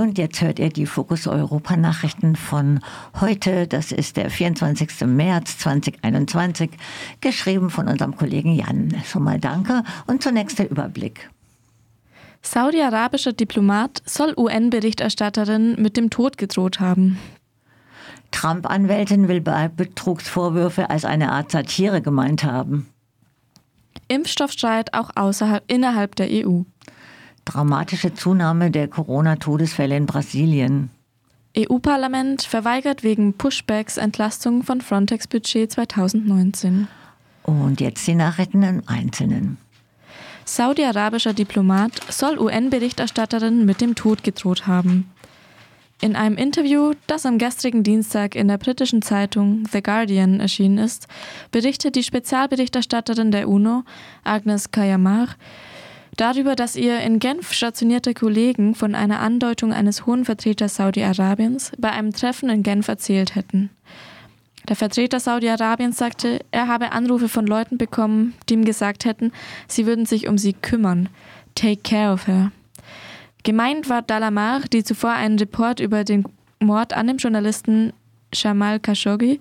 Und jetzt hört ihr die Fokus Europa Nachrichten von heute. Das ist der 24. März 2021, geschrieben von unserem Kollegen Jan. Schon mal danke und zunächst der Überblick. Saudi-arabischer Diplomat soll UN-Berichterstatterin mit dem Tod gedroht haben. Trump-Anwältin will Betrugsvorwürfe als eine Art Satire gemeint haben. Impfstoffstreit auch außerhalb innerhalb der EU. Dramatische Zunahme der Corona-Todesfälle in Brasilien. EU-Parlament verweigert wegen Pushbacks Entlastung von Frontex-Budget 2019. Und jetzt die Nachrichten im Einzelnen. Saudi-arabischer Diplomat soll UN-Berichterstatterin mit dem Tod gedroht haben. In einem Interview, das am gestrigen Dienstag in der britischen Zeitung The Guardian erschienen ist, berichtet die Spezialberichterstatterin der UNO, Agnes Kayamar, darüber, dass ihr in Genf stationierte Kollegen von einer Andeutung eines hohen Vertreters Saudi-Arabiens bei einem Treffen in Genf erzählt hätten. Der Vertreter Saudi-Arabiens sagte, er habe Anrufe von Leuten bekommen, die ihm gesagt hätten, sie würden sich um sie kümmern. Take care of her. Gemeint war Dalamar, die zuvor einen Report über den Mord an dem Journalisten Jamal Khashoggi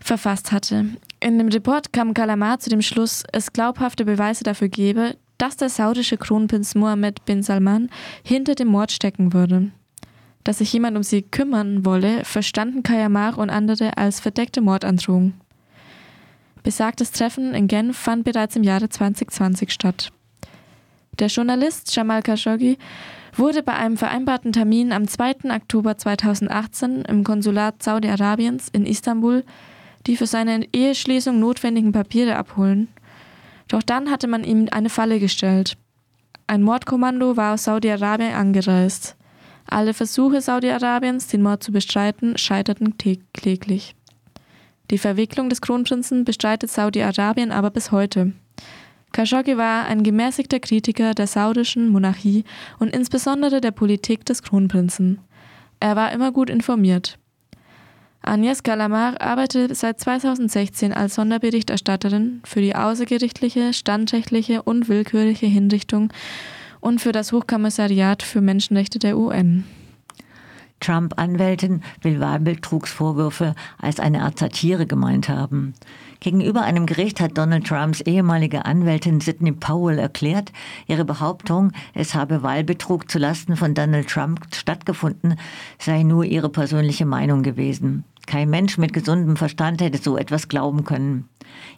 verfasst hatte. In dem Report kam Kalamar zu dem Schluss, es glaubhafte Beweise dafür gebe, dass der saudische Kronprinz Mohammed bin Salman hinter dem Mord stecken würde. Dass sich jemand um sie kümmern wolle, verstanden Kayamar und andere als verdeckte Mordandrohung. Besagtes Treffen in Genf fand bereits im Jahre 2020 statt. Der Journalist Jamal Khashoggi wurde bei einem vereinbarten Termin am 2. Oktober 2018 im Konsulat Saudi-Arabiens in Istanbul die für seine Eheschließung notwendigen Papiere abholen. Doch dann hatte man ihm eine Falle gestellt. Ein Mordkommando war aus Saudi-Arabien angereist. Alle Versuche Saudi-Arabiens, den Mord zu bestreiten, scheiterten kläglich. Die Verwicklung des Kronprinzen bestreitet Saudi-Arabien aber bis heute. Khashoggi war ein gemäßigter Kritiker der saudischen Monarchie und insbesondere der Politik des Kronprinzen. Er war immer gut informiert. Agnes Galamar arbeitet seit 2016 als Sonderberichterstatterin für die außergerichtliche, standrechtliche und willkürliche Hinrichtung und für das Hochkommissariat für Menschenrechte der UN. Trump-Anwältin will Wahlbetrugsvorwürfe als eine Art Satire gemeint haben. Gegenüber einem Gericht hat Donald Trumps ehemalige Anwältin Sidney Powell erklärt, ihre Behauptung, es habe Wahlbetrug zulasten von Donald Trump stattgefunden, sei nur ihre persönliche Meinung gewesen. Kein Mensch mit gesundem Verstand hätte so etwas glauben können.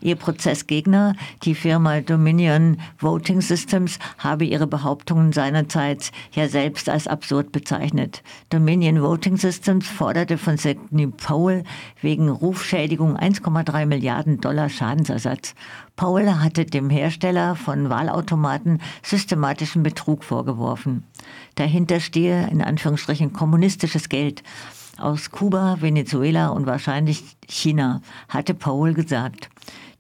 Ihr Prozessgegner, die Firma Dominion Voting Systems, habe ihre Behauptungen seinerzeit ja selbst als absurd bezeichnet. Dominion Voting Systems forderte von Sidney Powell wegen Rufschädigung 1,3 Milliarden Dollar Schadensersatz. Powell hatte dem Hersteller von Wahlautomaten systematischen Betrug vorgeworfen. Dahinter stehe in Anführungsstrichen kommunistisches Geld aus Kuba, Venezuela und wahrscheinlich China, hatte Paul gesagt.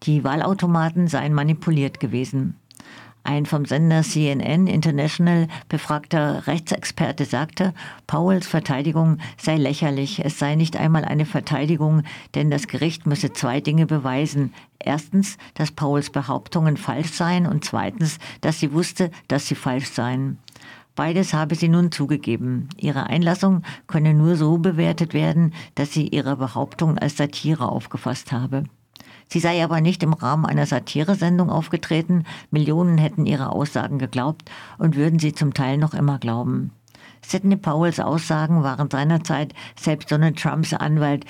Die Wahlautomaten seien manipuliert gewesen. Ein vom Sender CNN International befragter Rechtsexperte sagte, Pauls Verteidigung sei lächerlich. Es sei nicht einmal eine Verteidigung, denn das Gericht müsse zwei Dinge beweisen. Erstens, dass Pauls Behauptungen falsch seien und zweitens, dass sie wusste, dass sie falsch seien. Beides habe sie nun zugegeben. Ihre Einlassung könne nur so bewertet werden, dass sie ihre Behauptung als Satire aufgefasst habe. Sie sei aber nicht im Rahmen einer Satiresendung aufgetreten, Millionen hätten ihre Aussagen geglaubt und würden sie zum Teil noch immer glauben. Sidney Powells Aussagen waren seinerzeit selbst Donald Trumps Anwalt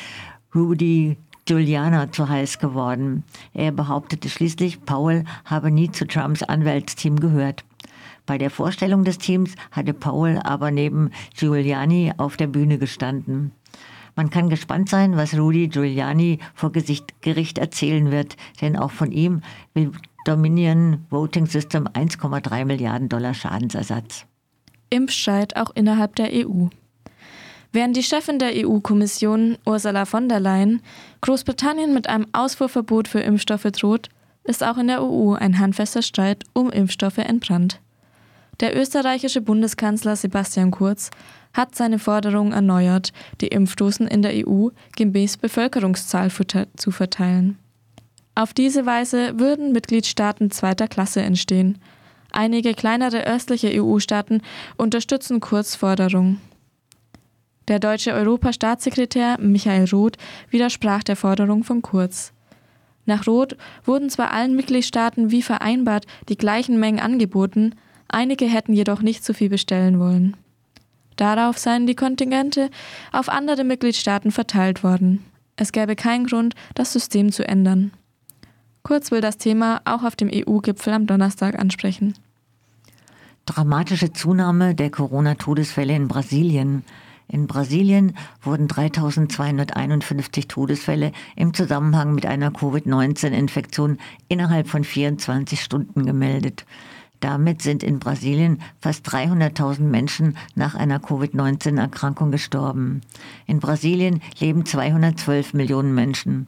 Rudy Giuliana zu heiß geworden. Er behauptete schließlich, Powell habe nie zu Trumps Anwaltsteam gehört. Bei der Vorstellung des Teams hatte Paul aber neben Giuliani auf der Bühne gestanden. Man kann gespannt sein, was Rudy Giuliani vor Gericht erzählen wird, denn auch von ihm will Dominion Voting System 1,3 Milliarden Dollar Schadensersatz. Impfstreit auch innerhalb der EU. Während die Chefin der EU-Kommission, Ursula von der Leyen, Großbritannien mit einem Ausfuhrverbot für Impfstoffe droht, ist auch in der EU ein handfester Streit um Impfstoffe entbrannt. Der österreichische Bundeskanzler Sebastian Kurz hat seine Forderung erneuert, die Impfdosen in der EU gemäß Bevölkerungszahl zu verteilen. Auf diese Weise würden Mitgliedstaaten zweiter Klasse entstehen. Einige kleinere östliche EU-Staaten unterstützen Kurz Forderung. Der deutsche Europastaatssekretär Michael Roth widersprach der Forderung von Kurz. Nach Roth wurden zwar allen Mitgliedstaaten wie vereinbart die gleichen Mengen angeboten, einige hätten jedoch nicht so viel bestellen wollen. Darauf seien die Kontingente auf andere Mitgliedstaaten verteilt worden. Es gäbe keinen Grund, das System zu ändern. Kurz will das Thema auch auf dem EU-Gipfel am Donnerstag ansprechen. Dramatische Zunahme der Corona-Todesfälle in Brasilien. In Brasilien wurden 3251 Todesfälle im Zusammenhang mit einer Covid-19-Infektion innerhalb von 24 Stunden gemeldet. Damit sind in Brasilien fast 300.000 Menschen nach einer Covid-19-Erkrankung gestorben. In Brasilien leben 212 Millionen Menschen.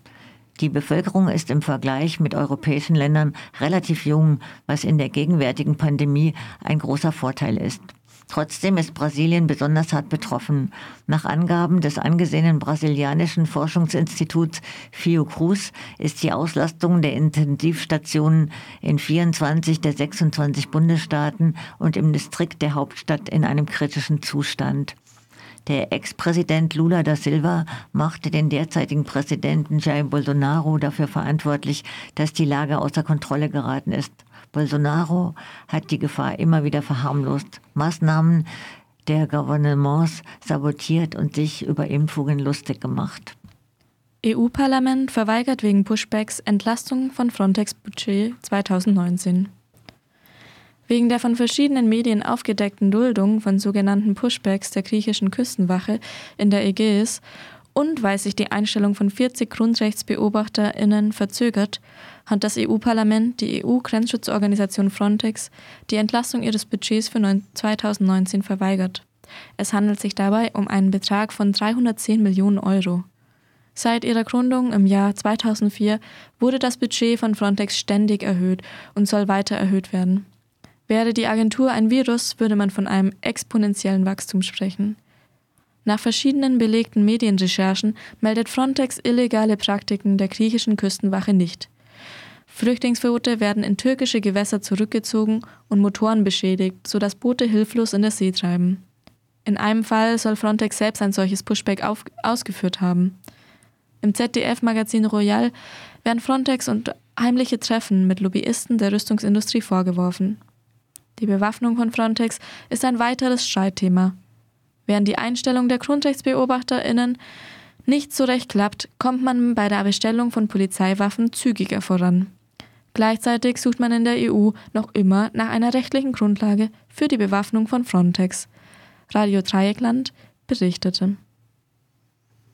Die Bevölkerung ist im Vergleich mit europäischen Ländern relativ jung, was in der gegenwärtigen Pandemie ein großer Vorteil ist. Trotzdem ist Brasilien besonders hart betroffen. Nach Angaben des angesehenen brasilianischen Forschungsinstituts Fiocruz ist die Auslastung der Intensivstationen in 24 der 26 Bundesstaaten und im Distrikt der Hauptstadt in einem kritischen Zustand. Der Ex-Präsident Lula da Silva machte den derzeitigen Präsidenten Jair Bolsonaro dafür verantwortlich, dass die Lage außer Kontrolle geraten ist. Bolsonaro hat die Gefahr immer wieder verharmlost, Maßnahmen der Gouvernements sabotiert und sich über Impfungen lustig gemacht. EU-Parlament verweigert wegen Pushbacks Entlastung von Frontex-Budget 2019. Wegen der von verschiedenen Medien aufgedeckten Duldung von sogenannten Pushbacks der griechischen Küstenwache in der Ägäis und weil sich die Einstellung von 40 GrundrechtsbeobachterInnen verzögert, hat das EU-Parlament die EU-Grenzschutzorganisation Frontex die Entlastung ihres Budgets für 2019 verweigert. Es handelt sich dabei um einen Betrag von 310 Millionen Euro. Seit ihrer Gründung im Jahr 2004 wurde das Budget von Frontex ständig erhöht und soll weiter erhöht werden. Wäre die Agentur ein Virus, würde man von einem exponentiellen Wachstum sprechen. Nach verschiedenen belegten Medienrecherchen meldet Frontex illegale Praktiken der griechischen Küstenwache nicht. Flüchtlingsboote werden in türkische Gewässer zurückgezogen und Motoren beschädigt, sodass Boote hilflos in der See treiben. In einem Fall soll Frontex selbst ein solches Pushback auf, ausgeführt haben. Im ZDF-Magazin Royal werden Frontex und heimliche Treffen mit Lobbyisten der Rüstungsindustrie vorgeworfen. Die Bewaffnung von Frontex ist ein weiteres Streitthema. Während die Einstellung der GrundrechtsbeobachterInnen nicht so recht klappt, kommt man bei der Bestellung von Polizeiwaffen zügiger voran. Gleichzeitig sucht man in der EU noch immer nach einer rechtlichen Grundlage für die Bewaffnung von Frontex. Radio Dreieckland berichtete.